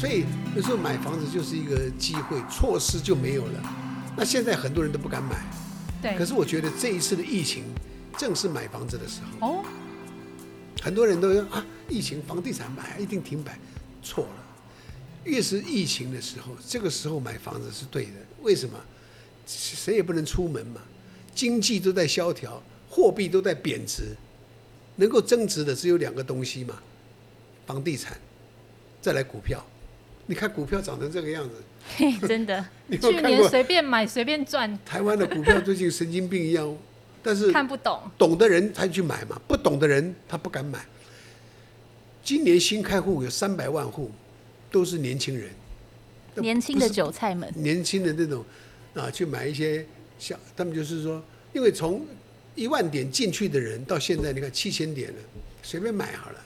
所以有时候买房子就是一个机会，错失就没有了。那现在很多人都不敢买，对。可是我觉得这一次的疫情正是买房子的时候。哦。很多人都说啊，疫情房地产买一定停摆，错了。越是疫情的时候，这个时候买房子是对的。为什么？谁也不能出门嘛，经济都在萧条，货币都在贬值，能够增值的只有两个东西嘛，房地产，再来股票。你看股票涨成这个样子，嘿，真的，你有去年随便买随便赚。台湾的股票最近神经病一样，但是看不懂，懂的人才去买嘛，不懂的人他不敢买。今年新开户有三百万户，都是年轻人，年轻的韭菜们，年轻的那种啊，去买一些小，他们就是说，因为从一万点进去的人到现在，你看七千点了，随便买好了，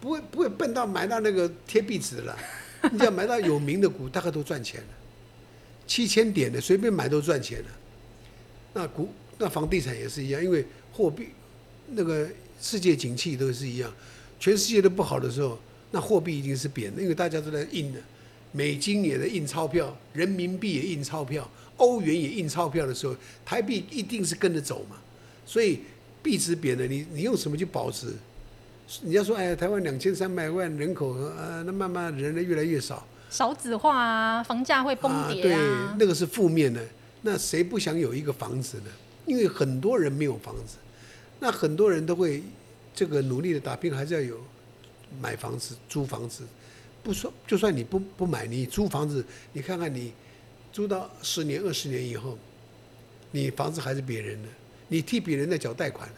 不会不会笨到买到那个贴壁纸了。你只要买到有名的股，大概都赚钱了。七千点的随便买都赚钱了。那股那房地产也是一样，因为货币那个世界景气都是一样，全世界都不好的时候，那货币一定是贬的，因为大家都在印的，美金也在印钞票，人民币也印钞票，欧元也印钞票的时候，台币一定是跟着走嘛。所以币值贬了，你你用什么去保值？你要说，哎，台湾两千三百万人口，呃，那慢慢人类越来越少，少子化啊，房价会崩跌啊，啊对，那个是负面的。那谁不想有一个房子呢？因为很多人没有房子，那很多人都会这个努力的打拼，还是要有买房子、租房子。不说，就算你不不买，你租房子，你看看你租到十年、二十年以后，你房子还是别人的，你替别人在缴贷款。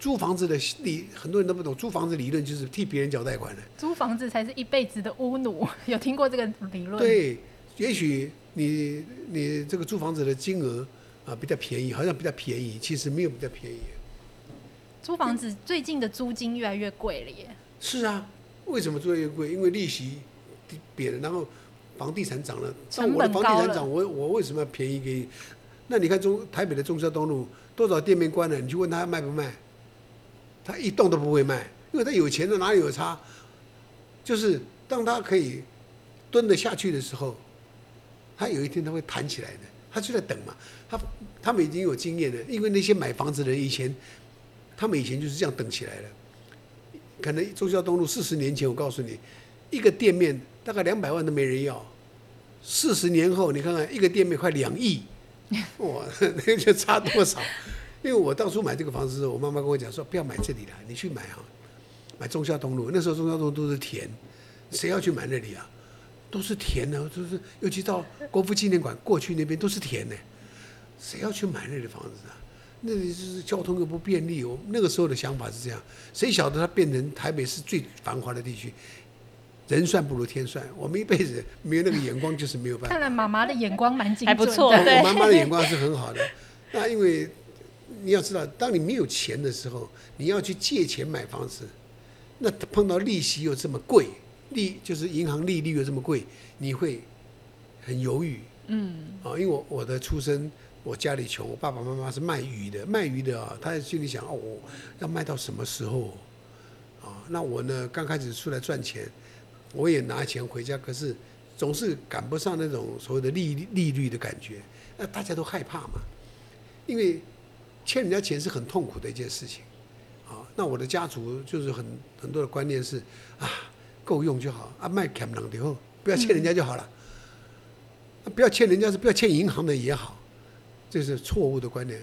租房子的理很多人都不懂，租房子理论就是替别人缴贷款的。租房子才是一辈子的屋奴，有听过这个理论？对，也许你你这个租房子的金额啊比较便宜，好像比较便宜，其实没有比较便宜。租房子最近的租金越来越贵了耶。是啊，为什么租越贵？因为利息贬了，然后房地产涨了。那我的房地产涨，我我为什么要便宜给你？那你看中台北的中山东路多少店面关了，你去问他卖不卖？他一动都不会卖，因为他有钱的哪里有差？就是当他可以蹲得下去的时候，他有一天他会弹起来的。他就在等嘛，他他们已经有经验了，因为那些买房子的人以前，他们以前就是这样等起来的。可能中孝东路四十年前，我告诉你，一个店面大概两百万都没人要，四十年后你看看一个店面快两亿，哇，那就差多少？因为我当初买这个房子的时候，我妈妈跟我讲说，不要买这里了，你去买啊，买中孝东路。那时候中孝东路都是田，谁要去买那里啊？都是田呢，就是尤其到国父纪念馆过去那边都是田呢，谁要去买那里房子啊？那里就是交通又不便利。我那个时候的想法是这样，谁晓得它变成台北市最繁华的地区？人算不如天算，我们一辈子没有那个眼光，就是没有办法。看来妈妈的眼光蛮精准的，还不错。对，我妈妈的眼光是很好的。那因为。你要知道，当你没有钱的时候，你要去借钱买房子，那碰到利息又这么贵，利就是银行利率又这么贵，你会很犹豫。嗯。啊，因为我我的出身，我家里穷，我爸爸妈妈是卖鱼的，卖鱼的啊，他心里想哦，我要卖到什么时候？啊，那我呢，刚开始出来赚钱，我也拿钱回家，可是总是赶不上那种所谓的利利率的感觉，那大家都害怕嘛，因为。欠人家钱是很痛苦的一件事情，啊，那我的家族就是很很多的观念是啊，够用就好啊，卖欠人的后不要欠人家就好了，嗯、不要欠人家是不要欠银行的也好，这是错误的观念。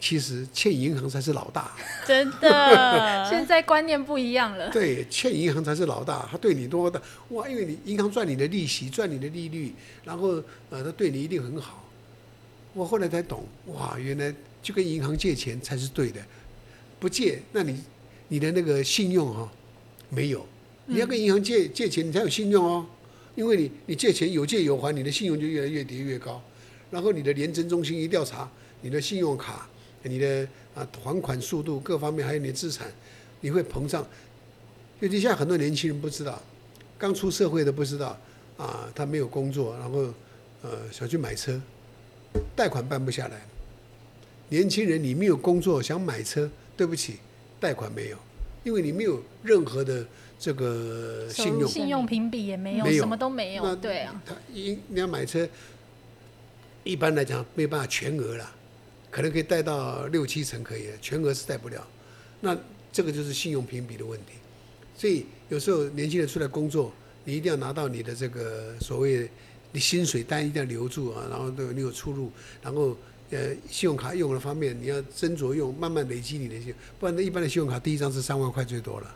其实欠银行才是老大，真的，现在观念不一样了。对，欠银行才是老大，他对你多大哇？因为你银行赚你的利息，赚你的利率，然后呃，他对你一定很好。我后来才懂，哇，原来。就跟银行借钱才是对的，不借，那你你的那个信用哈、哦、没有。你要跟银行借借钱，你才有信用哦。因为你你借钱有借有还，你的信用就越来越跌越高。然后你的联征中心一调查，你的信用卡、你的啊还款速度各方面，还有你的资产，你会膨胀。尤其现在很多年轻人不知道，刚出社会的不知道啊，他没有工作，然后呃想去买车，贷款办不下来。年轻人，你没有工作想买车，对不起，贷款没有，因为你没有任何的这个信用，信用评比也没有，没有什么都没有。对啊，他应你要买车，一般来讲没有办法全额了，可能可以贷到六七成可以，全额是贷不了。那这个就是信用评比的问题。所以有时候年轻人出来工作，你一定要拿到你的这个所谓你薪水单一定要留住啊，然后都你有出入，然后。呃，信用卡用的方面，你要斟酌用，慢慢累积你的信用，不然那一般的信用卡第一张是三万块最多了，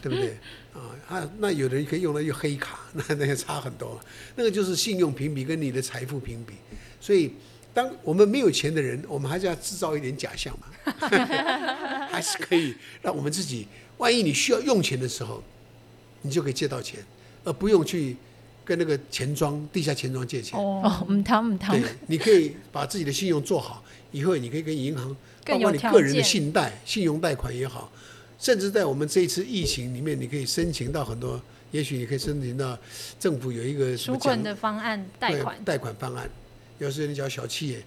对不对？啊，啊，那有的人可以用了用黑卡，那那也差很多，那个就是信用评比跟你的财富评比。所以，当我们没有钱的人，我们还是要制造一点假象嘛，还是可以让我们自己，万一你需要用钱的时候，你就可以借到钱，而不用去。跟那个钱庄、地下钱庄借钱哦，唔贪唔贪。对，你可以把自己的信用做好，以后你可以跟银行，包括你个人的信贷、信用贷款也好，甚至在我们这一次疫情里面，你可以申请到很多，也许你可以申请到政府有一个纾困的方案贷款，贷款方案。有时候你叫小企业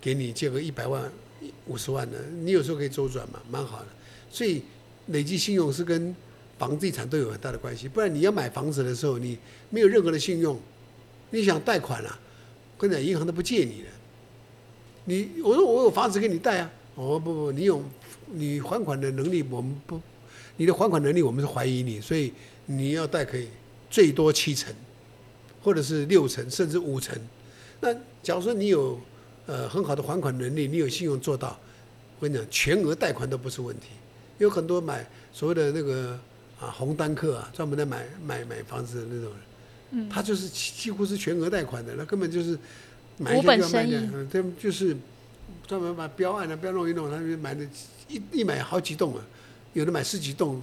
给你借个一百万、五十万的，你有时候可以周转嘛，蛮好的。所以累积信用是跟。房地产都有很大的关系，不然你要买房子的时候，你没有任何的信用，你想贷款啊，跟你讲银行都不借你的。你我说我有房子给你贷啊，哦不不，你有你还款的能力，我们不，你的还款能力我们是怀疑你，所以你要贷可以最多七成，或者是六成甚至五成。那假如说你有呃很好的还款能力，你有信用做到，我跟你讲，全额贷款都不是问题。有很多买所谓的那个。啊，红单客啊，专门在买买买房子的那种人，嗯，他就是几乎是全额贷款的，那根本就是买一下就要卖掉，嗯，他们就是专门把标案啊标弄一弄，他就买的一一买好几栋啊，有的买十几栋，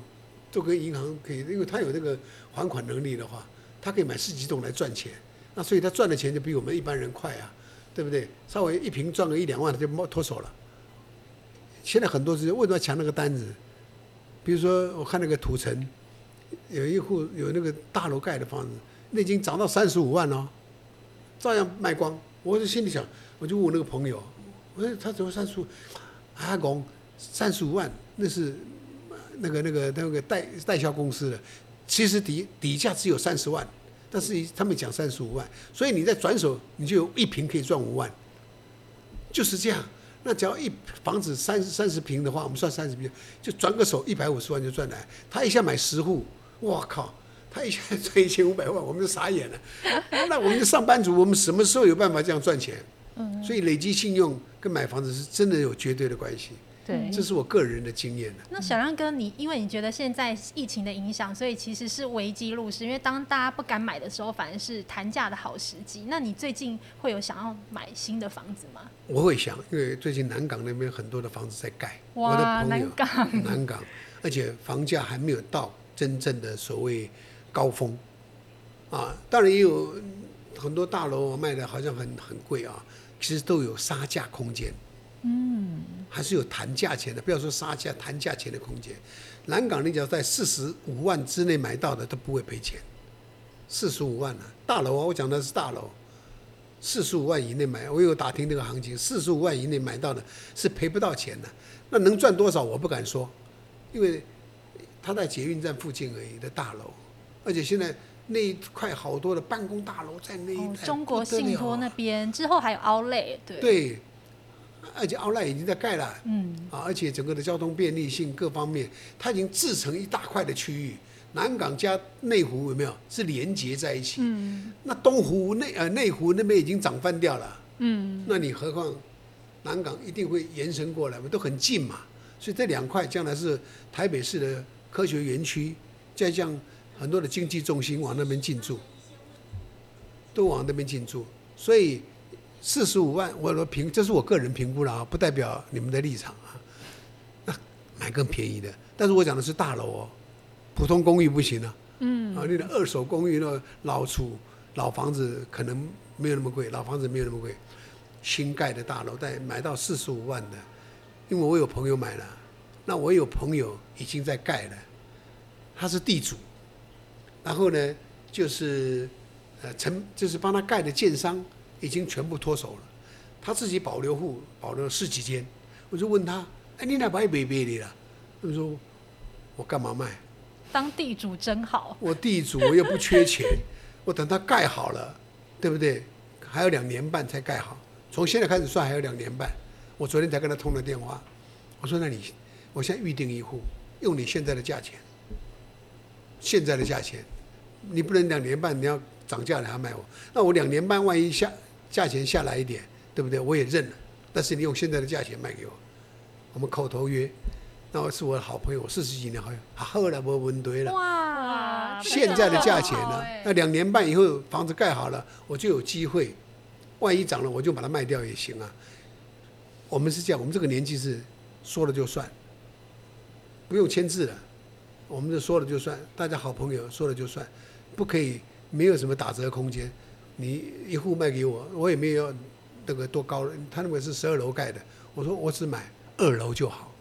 都跟银行可以，因为他有那个还款能力的话，他可以买十几栋来赚钱，那所以他赚的钱就比我们一般人快啊，对不对？稍微一平赚个一两万，他就摸脱手了。现在很多是为什么要抢那个单子？比如说，我看那个土城，有一户有那个大楼盖的房子，那已经涨到三十五万了，照样卖光。我就心里想，我就问我那个朋友，我说他怎么三十五？阿公三十五万，那是那个那个那个代代销公司的，其实底底价只有三十万，但是他们讲三十五万，所以你再转手，你就有一坪可以赚五万，就是这样。那只要一房子三三十平的话，我们算三十平，就转个手一百五十万就赚来。他一下买十户，我靠，他一下 赚一千五百万，我们就傻眼了。那我们上班族，我们什么时候有办法这样赚钱？所以累积信用跟买房子是真的有绝对的关系。对，这是我个人的经验。那小亮哥，你因为你觉得现在疫情的影响，所以其实是危机入市，因为当大家不敢买的时候，反而是谈价的好时机。那你最近会有想要买新的房子吗？我会想，因为最近南港那边很多的房子在盖。哇，我的朋友，南港，南港，而且房价还没有到真正的所谓高峰。啊，当然也有很多大楼卖的好像很很贵啊，其实都有杀价空间。嗯，还是有谈价钱的，不要说杀价，谈价钱的空间。南港，你只要在四十五万之内买到的都不会赔钱。四十五万呢、啊，大楼啊，我讲的是大楼，四十五万以内买，我有打听那个行情，四十五万以内买到的是赔不到钱的。那能赚多少我不敢说，因为他在捷运站附近而已的大楼，而且现在那一块好多的办公大楼在那一带、哦、中国信托那边之后还有 Outlet 对。对。而且奥莱已经在盖了，嗯，啊，而且整个的交通便利性各方面，它已经制成一大块的区域。南港加内湖有没有是连接在一起？嗯，那东湖内呃内湖那边已经涨翻掉了，嗯，那你何况南港一定会延伸过来嘛，都很近嘛，所以这两块将来是台北市的科学园区，再将很多的经济重心往那边进驻，都往那边进驻，所以。四十五万，我说评，这是我个人评估了啊，不代表你们的立场啊。那买更便宜的，但是我讲的是大楼哦，普通公寓不行啊。嗯。啊，你的二手公寓的老处、老房子可能没有那么贵，老房子没有那么贵。新盖的大楼，但买到四十五万的，因为我有朋友买了，那我有朋友已经在盖了，他是地主，然后呢，就是呃，成就是帮他盖的建商。已经全部脱手了，他自己保留户保留了十几间，我就问他，哎，你哪把一杯杯的了？他说，我干嘛卖？当地主真好。我地主，我又不缺钱，我等他盖好了，对不对？还有两年半才盖好，从现在开始算还有两年半。我昨天才跟他通了电话，我说：那你，我现在预定一户，用你现在的价钱，现在的价钱，你不能两年半你要涨价来卖我，那我两年半万一下价钱下来一点，对不对？我也认了，但是你用现在的价钱卖给我，我们口头约。那我是我的好朋友，我四十几年好友，后来我问对了。哇！现在的价钱呢？那两年半以后房子盖好了，我就有机会，万一涨了，我就把它卖掉也行啊。我们是这样，我们这个年纪是说了就算，不用签字了。我们就说了就算，大家好朋友说了就算，不可以没有什么打折空间。你一户卖给我，我也没有那个多高，他认为是十二楼盖的，我说我只买二楼就好。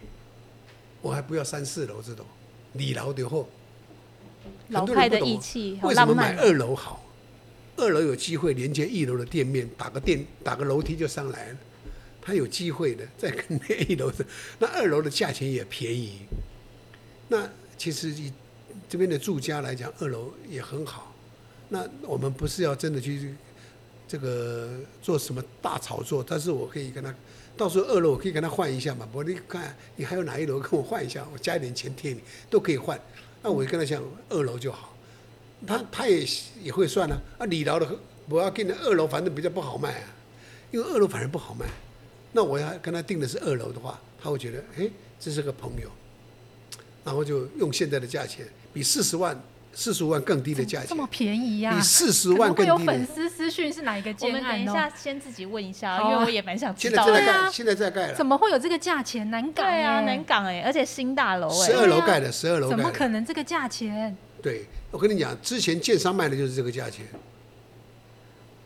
我还不要三四楼这种，你老的货。老派的义气，为什么买二楼好？二楼有机会连接一楼的店面，打个电打个楼梯就上来了。他有机会的，再跟那一楼的，那二楼的价钱也便宜。那其实以这边的住家来讲，二楼也很好。那我们不是要真的去这个做什么大炒作，但是我可以跟他。到时候二楼我可以跟他换一下嘛？我，你看你还有哪一楼跟我换一下，我加一点钱贴你，都可以换。那我就跟他讲二楼就好，他他也也会算啊。啊，二楼的我要给你二楼，反正比较不好卖啊，因为二楼反正不好卖。那我要跟他定的是二楼的话，他会觉得哎，这是个朋友，然后就用现在的价钱，比四十万。四十万更低的价钱，这么便宜呀、啊？比四十万更低。有粉丝私讯是哪一个建案？我们等一下先自己问一下，因为我也蛮想知道。现在在盖，现在在盖了。怎么会有这个价钱？南港对啊，南港哎，而且新大楼哎，十二楼盖的，十二楼。怎么可能这个价钱？对，我跟你讲，之前建商卖的就是这个价钱。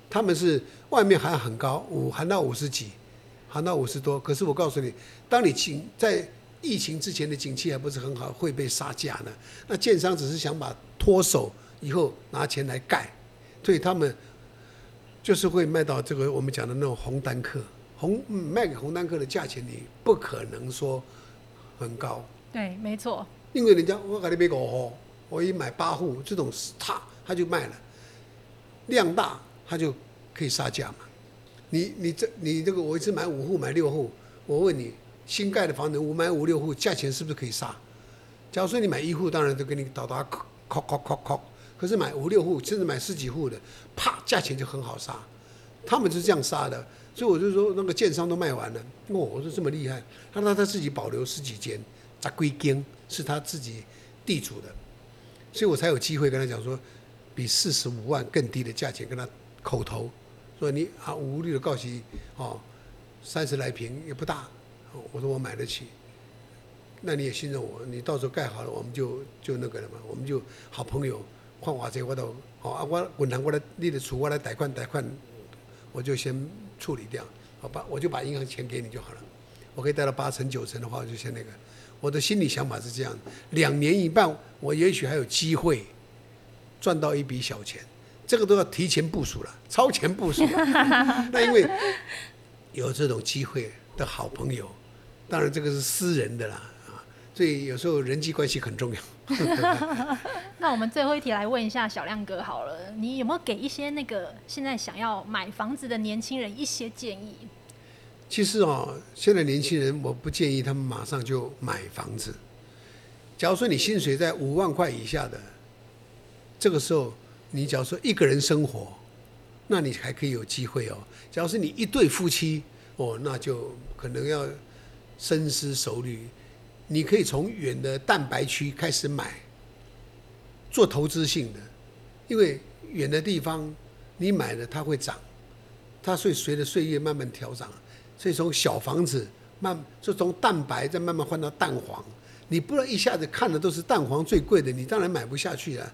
他们是外面还很高，五含到五十几，含到五十多。可是我告诉你，当你请在。疫情之前的景气还不是很好，会被杀价呢。那建商只是想把脱手以后拿钱来盖，所以他们就是会卖到这个我们讲的那种红单客，红卖给红单客的价钱，你不可能说很高。对，没错。因为人家我给你买五户，我一买八户，这种他他就卖了，量大他就可以杀价嘛。你你这你这个我一次买五户买六户，我问你。新盖的房子，五买五六户，价钱是不是可以杀？假如说你买一户，当然都给你倒打扣扣扣扣扣。可是买五六户，甚至买十几户的，啪，价钱就很好杀。他们是这样杀的，所以我就说那个建商都卖完了。哦，我说这么厉害，他说他自己保留十几间，砸归间是他自己地主的，所以我才有机会跟他讲说，比四十五万更低的价钱跟他口头说你啊无力的告急哦，三十来平也不大。我说我买得起，那你也信任我，你到时候盖好了，我们就就那个了嘛，我们就好朋友，换瓦这我都好啊，我滚堂过来立的储，我来贷款贷款，我就先处理掉，好吧，我就把银行钱给你就好了，我可以贷到八成九成的话，我就先那个，我的心里想法是这样，两年一半，我也许还有机会赚到一笔小钱，这个都要提前部署了，超前部署，那因为有这种机会的好朋友。当然，这个是私人的啦，啊，所以有时候人际关系很重要。那我们最后一题来问一下小亮哥好了，你有没有给一些那个现在想要买房子的年轻人一些建议？其实哦，现在年轻人我不建议他们马上就买房子。假如说你薪水在五万块以下的，这个时候你假如说一个人生活，那你还可以有机会哦。假如是你一对夫妻，哦，那就可能要。深思熟虑，你可以从远的蛋白区开始买，做投资性的，因为远的地方你买了它会涨，它会随着岁月慢慢调涨，所以从小房子慢就从蛋白再慢慢换到蛋黄，你不能一下子看的都是蛋黄最贵的，你当然买不下去了。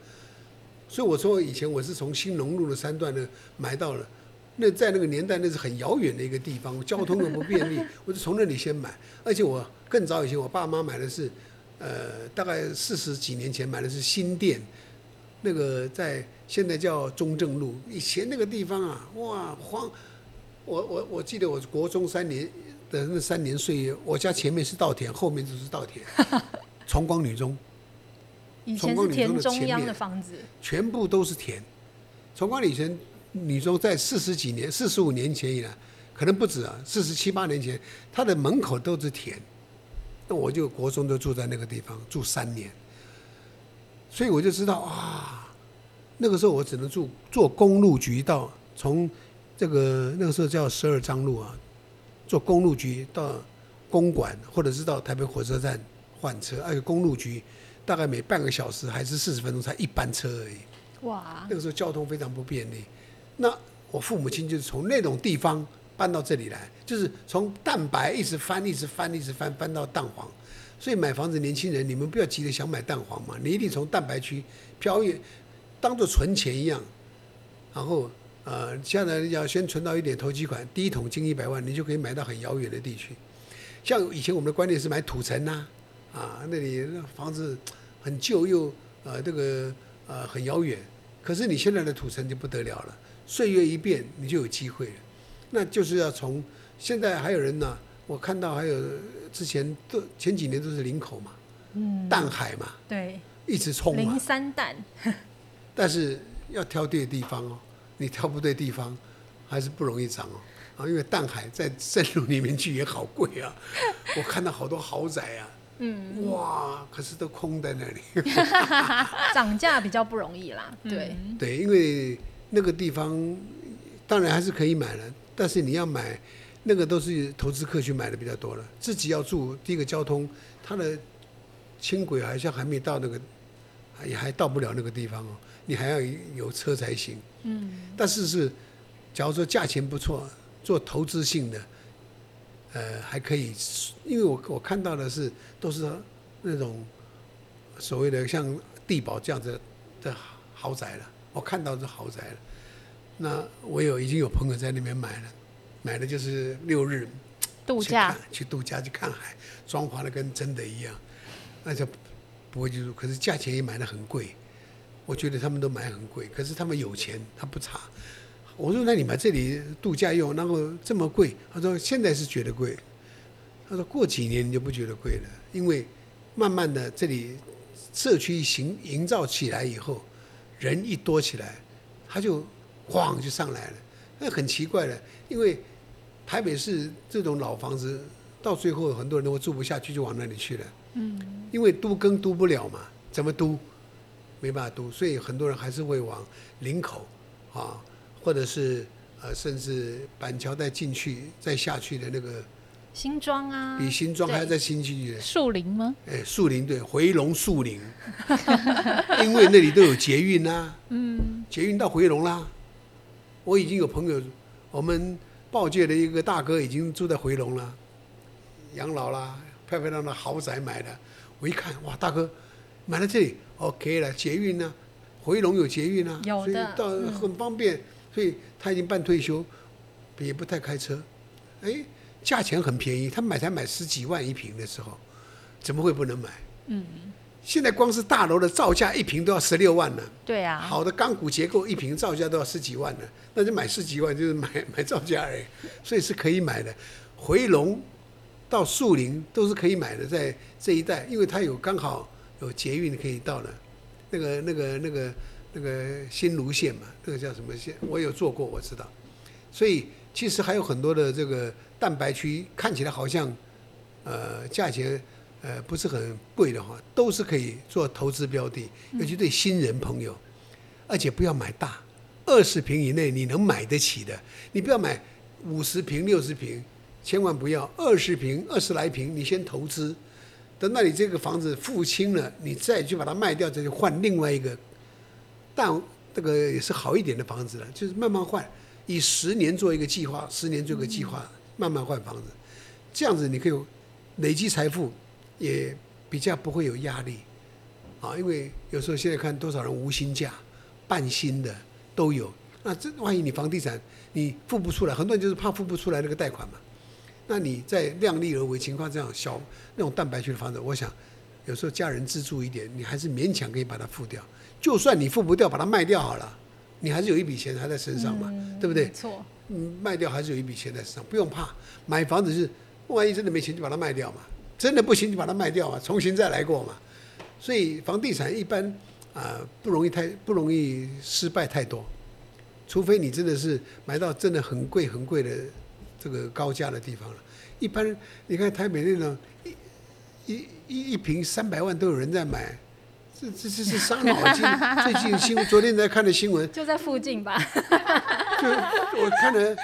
所以我说以前我是从新农路的三段呢买到了。那在那个年代，那是很遥远的一个地方，交通又不便利，我就从那里先买。而且我更早以前，我爸妈买的是，呃，大概四十几年前买的是新店，那个在现在叫中正路。以前那个地方啊，哇，荒！我我我记得我国中三年的那三年岁月，我家前面是稻田，后面就是稻田，崇光女中，以前是田中央的房子，全部都是田。崇光里以前女中在四十几年、四十五年前以来，可能不止啊，四十七八年前，他的门口都是田。那我就国中都住在那个地方住三年，所以我就知道啊，那个时候我只能住坐公路局到从这个那个时候叫十二张路啊，坐公路局到公馆，或者是到台北火车站换车，而且公路局大概每半个小时还是四十分钟才一班车而已。哇！那个时候交通非常不便利。那我父母亲就是从那种地方。搬到这里来，就是从蛋白一直翻，一直翻，一直翻，翻到蛋黄。所以买房子，年轻人你们不要急着想买蛋黄嘛，你一定从蛋白区飘远，当做存钱一样。然后呃，现在要先存到一点投机款，第一桶金一百万，你就可以买到很遥远的地区。像以前我们的观念是买土城呐，啊，那里那房子很旧又呃这个呃很遥远。可是你现在的土城就不得了了，岁月一变，你就有机会了。那就是要从现在还有人呢，我看到还有之前都前几年都是林口嘛，嗯，淡海嘛，对，一直冲嘛，林三淡，但是要挑对地方哦，你挑不对地方，还是不容易涨哦，啊，因为淡海在深入里面去也好贵啊，我看到好多豪宅啊，嗯，哇，可是都空在那里，涨价比较不容易啦，对，对，因为那个地方当然还是可以买了。但是你要买，那个都是投资客去买的比较多了。自己要住，第一个交通，它的轻轨好像还没到那个，也还到不了那个地方哦。你还要有车才行。嗯。但是是，假如说价钱不错，做投资性的，呃，还可以。因为我我看到的是都是那种所谓的像地堡这样子的豪宅了。我看到这豪宅了。那我有已经有朋友在那边买了，买的就是六日度假去，去度假去看海，装潢的跟真的一样，那就不会记住。可是价钱也买的很贵，我觉得他们都买很贵，可是他们有钱，他不差。我说那你买这里度假用，然后这么贵？他说现在是觉得贵，他说过几年你就不觉得贵了，因为慢慢的这里社区形营造起来以后，人一多起来，他就。咣就上来了，那很奇怪的，因为台北市这种老房子，到最后很多人都会住不下去，就往那里去了。嗯。因为都更都不了嘛，怎么都没办法都，所以很多人还是会往林口啊，或者是呃，甚至板桥再进去再下去的那个新庄啊，比新庄还要再新去的树林吗？哎，树林对，回龙树林，因为那里都有捷运呐、啊，嗯，捷运到回龙啦。我已经有朋友，我们报界的一个大哥已经住在回龙了，养老啦，漂漂亮亮的豪宅买的。我一看，哇，大哥买了这里，OK 了，捷运呢，回龙有捷运啊，有的，所以到很方便。所以他已经半退休，也不太开车，哎，价钱很便宜，他买才买十几万一平的时候，怎么会不能买？嗯。现在光是大楼的造价一平都要十六万呢。对啊。好的钢骨结构一平造价都要十几万呢，那就买十几万就是买 买造价而已，所以是可以买的。回龙到树林都是可以买的，在这一带，因为它有刚好有捷运可以到的，那个那个那个那个新芦线嘛，那个叫什么线？我有坐过，我知道。所以其实还有很多的这个蛋白区，看起来好像呃价钱。呃，不是很贵的话，都是可以做投资标的，尤其对新人朋友，而且不要买大，二十平以内你能买得起的，你不要买五十平、六十平，千万不要二十平、二十来平，你先投资，等到你这个房子付清了，你再去把它卖掉，再去换另外一个，但这个也是好一点的房子了，就是慢慢换，以十年做一个计划，十年做一个计划，慢慢换房子，这样子你可以累积财富。也比较不会有压力，啊，因为有时候现在看多少人无薪假、半薪的都有，那这万一你房地产你付不出来，很多人就是怕付不出来那个贷款嘛，那你在量力而为情况这样小那种蛋白区的房子，我想有时候家人资助一点，你还是勉强可以把它付掉。就算你付不掉，把它卖掉好了，你还是有一笔钱还在身上嘛，嗯、对不对？没错，嗯，卖掉还是有一笔钱在身上，不用怕。买房子是万一真的没钱就把它卖掉嘛。真的不行，就把它卖掉嘛，重新再来过嘛。所以房地产一般啊、不容易太不容易失败太多，除非你真的是买到真的很贵很贵的这个高价的地方了。一般你看台北那种一一一一坪三百万都有人在买，这这这是伤脑筋。最近新闻昨天才看的新闻，就在附近吧。就我看了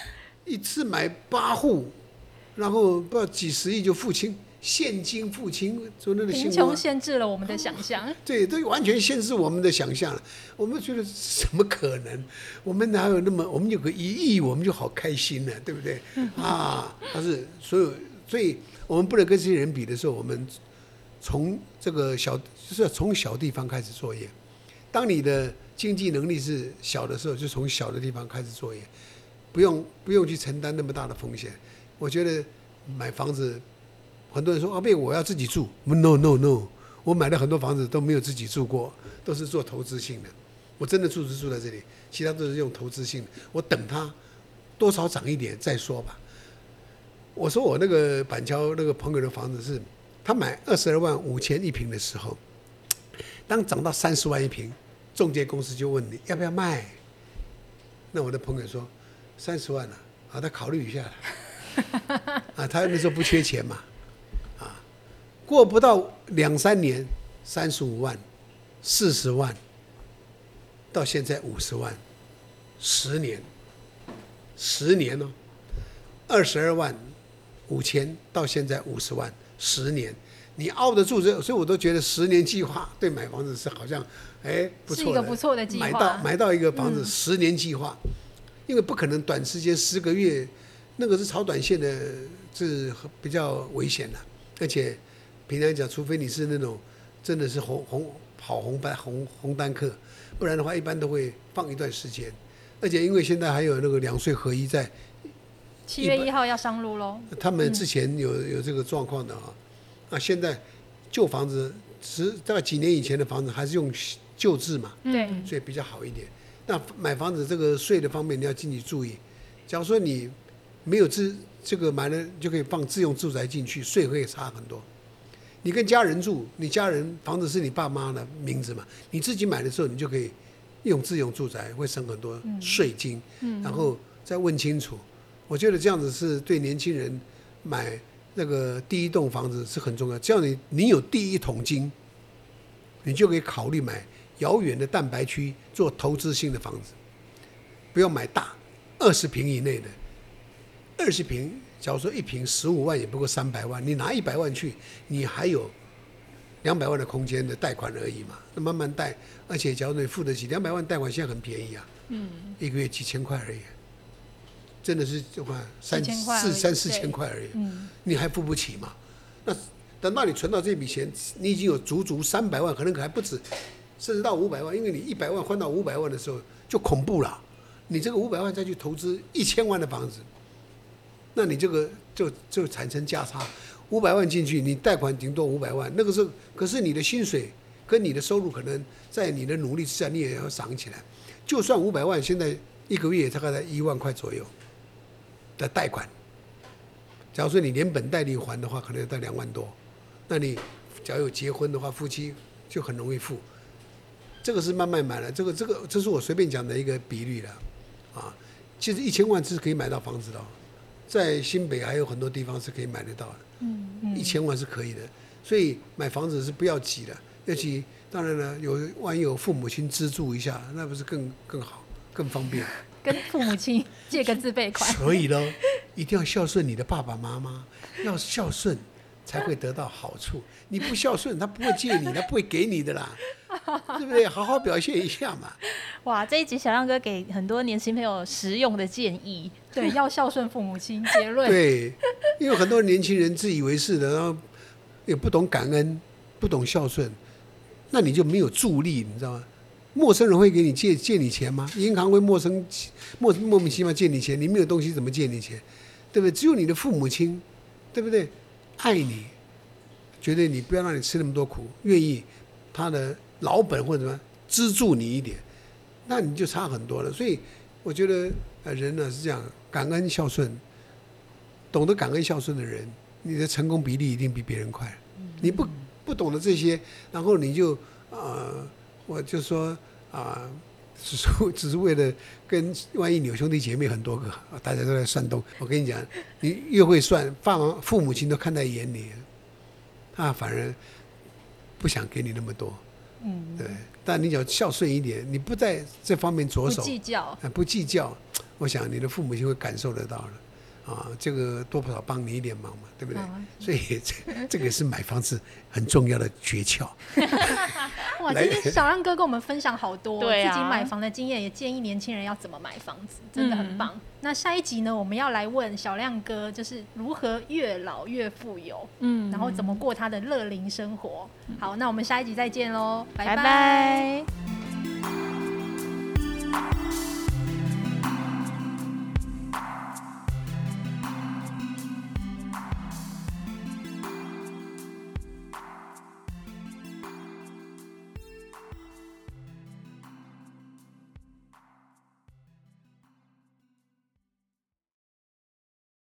一次买八户，然后不知道几十亿就付清。现金付清，昨天的新闻。贫穷限制了我们的想象。对，都完全限制我们的想象了。我们觉得怎么可能？我们哪有那么？我们有个一亿，我们就好开心了，对不对？啊，但是所有，所以我们不能跟这些人比的时候，我们从这个小，就是从小地方开始作业。当你的经济能力是小的时候，就从小的地方开始作业，不用不用去承担那么大的风险。我觉得买房子。很多人说：“阿贝，我要自己住。”No No No，我买了很多房子都没有自己住过，都是做投资性的。我真的住是住在这里，其他都是用投资性的。我等它多少涨一点再说吧。我说我那个板桥那个朋友的房子是，他买二十二万五千一平的时候，当涨到三十万一平，中介公司就问你要不要卖。那我的朋友说三十万了，好，他考虑一下。啊，他那时候不缺钱嘛。啊过不到两三年，三十五万、四十万，到现在五十万，十年，十年哦，二十二万五千到现在五十万，十年，你熬得住这？所以我都觉得十年计划对买房子是好像，哎，不错的，是一个不错的计划。买到买到一个房子，十年计划，因为不可能短时间十个月，那个是炒短线的，是比较危险的，而且。平常讲，除非你是那种真的是红红跑红白红红单客，不然的话，一般都会放一段时间。而且因为现在还有那个两税合一在，七月一号要上路喽。他们之前有有这个状况的啊，啊，现在旧房子十大概几年以前的房子还是用旧制嘛，对，所以比较好一点。那买房子这个税的方面你要进去注意，假如说你没有自这个买了就可以放自用住宅进去，税会差很多。你跟家人住，你家人房子是你爸妈的名字嘛？你自己买的时候，你就可以用自用住宅，会省很多税金。嗯，然后再问清楚。我觉得这样子是对年轻人买那个第一栋房子是很重要。只要你你有第一桶金，你就可以考虑买遥远的蛋白区做投资性的房子，不要买大，二十平以内的，二十平。假如说一平十五万也不过三百万，你拿一百万去，你还有两百万的空间的贷款而已嘛，那慢慢贷，而且假如你付得起两百万贷款，现在很便宜啊，嗯，一个月几千块而已，真的是就话三四三四千块而已，嗯，你还付不起嘛？那等到你存到这笔钱，你已经有足足三百万，可能还不止，甚至到五百万，因为你一百万换到五百万的时候就恐怖了，你这个五百万再去投资一千万的房子。那你这个就就产生价差，五百万进去，你贷款顶多五百万，那个时候可是你的薪水跟你的收入可能在你的努力之下，你也要涨起来。就算五百万，现在一个月大概在一万块左右的贷款。假如说你连本带利还的话，可能要到两万多。那你假如有结婚的话，夫妻就很容易付。这个是慢慢买了，这个这个这是我随便讲的一个比率了，啊，其实一千万是可以买到房子的。在新北还有很多地方是可以买得到的，嗯，嗯，一千万是可以的，所以买房子是不要急的，尤其当然了，有万一有父母亲资助一下，那不是更更好、更方便？跟父母亲借个自备款。所以呢，一定要孝顺你的爸爸妈妈，要孝顺才会得到好处。你不孝顺，他不会借你，他不会给你的啦，对不对？好好表现一下嘛。哇，这一集小亮哥给很多年轻朋友实用的建议。对，要孝顺父母亲。结论。对，因为很多年轻人自以为是的，然后也不懂感恩，不懂孝顺，那你就没有助力，你知道吗？陌生人会给你借借你钱吗？银行会陌生莫莫名其妙借你钱？你没有东西怎么借你钱？对不对？只有你的父母亲，对不对？爱你，觉得你不要让你吃那么多苦，愿意他的老本或者什么资助你一点，那你就差很多了。所以我觉得。呃，人呢是这样，感恩孝顺，懂得感恩孝顺的人，你的成功比例一定比别人快。你不不懂得这些，然后你就呃，我就说啊、呃，只是 只是为了跟万一你有兄弟姐妹很多个，大家都在算东。我跟你讲，你越会算，爸妈父母亲都看在眼里，他反而不想给你那么多。嗯，对。但你只要孝顺一点，你不在这方面着手，不计较，啊，不计较，我想你的父母亲会感受得到的。啊，这个多不少帮你一点忙嘛，对不对？嗯、所以这这个是买房子很重要的诀窍。哇，今天小亮哥跟我们分享好多、啊、自己买房的经验，也建议年轻人要怎么买房子，真的很棒。嗯、那下一集呢，我们要来问小亮哥，就是如何越老越富有，嗯，然后怎么过他的乐龄生活。好，那我们下一集再见喽，拜拜。拜拜。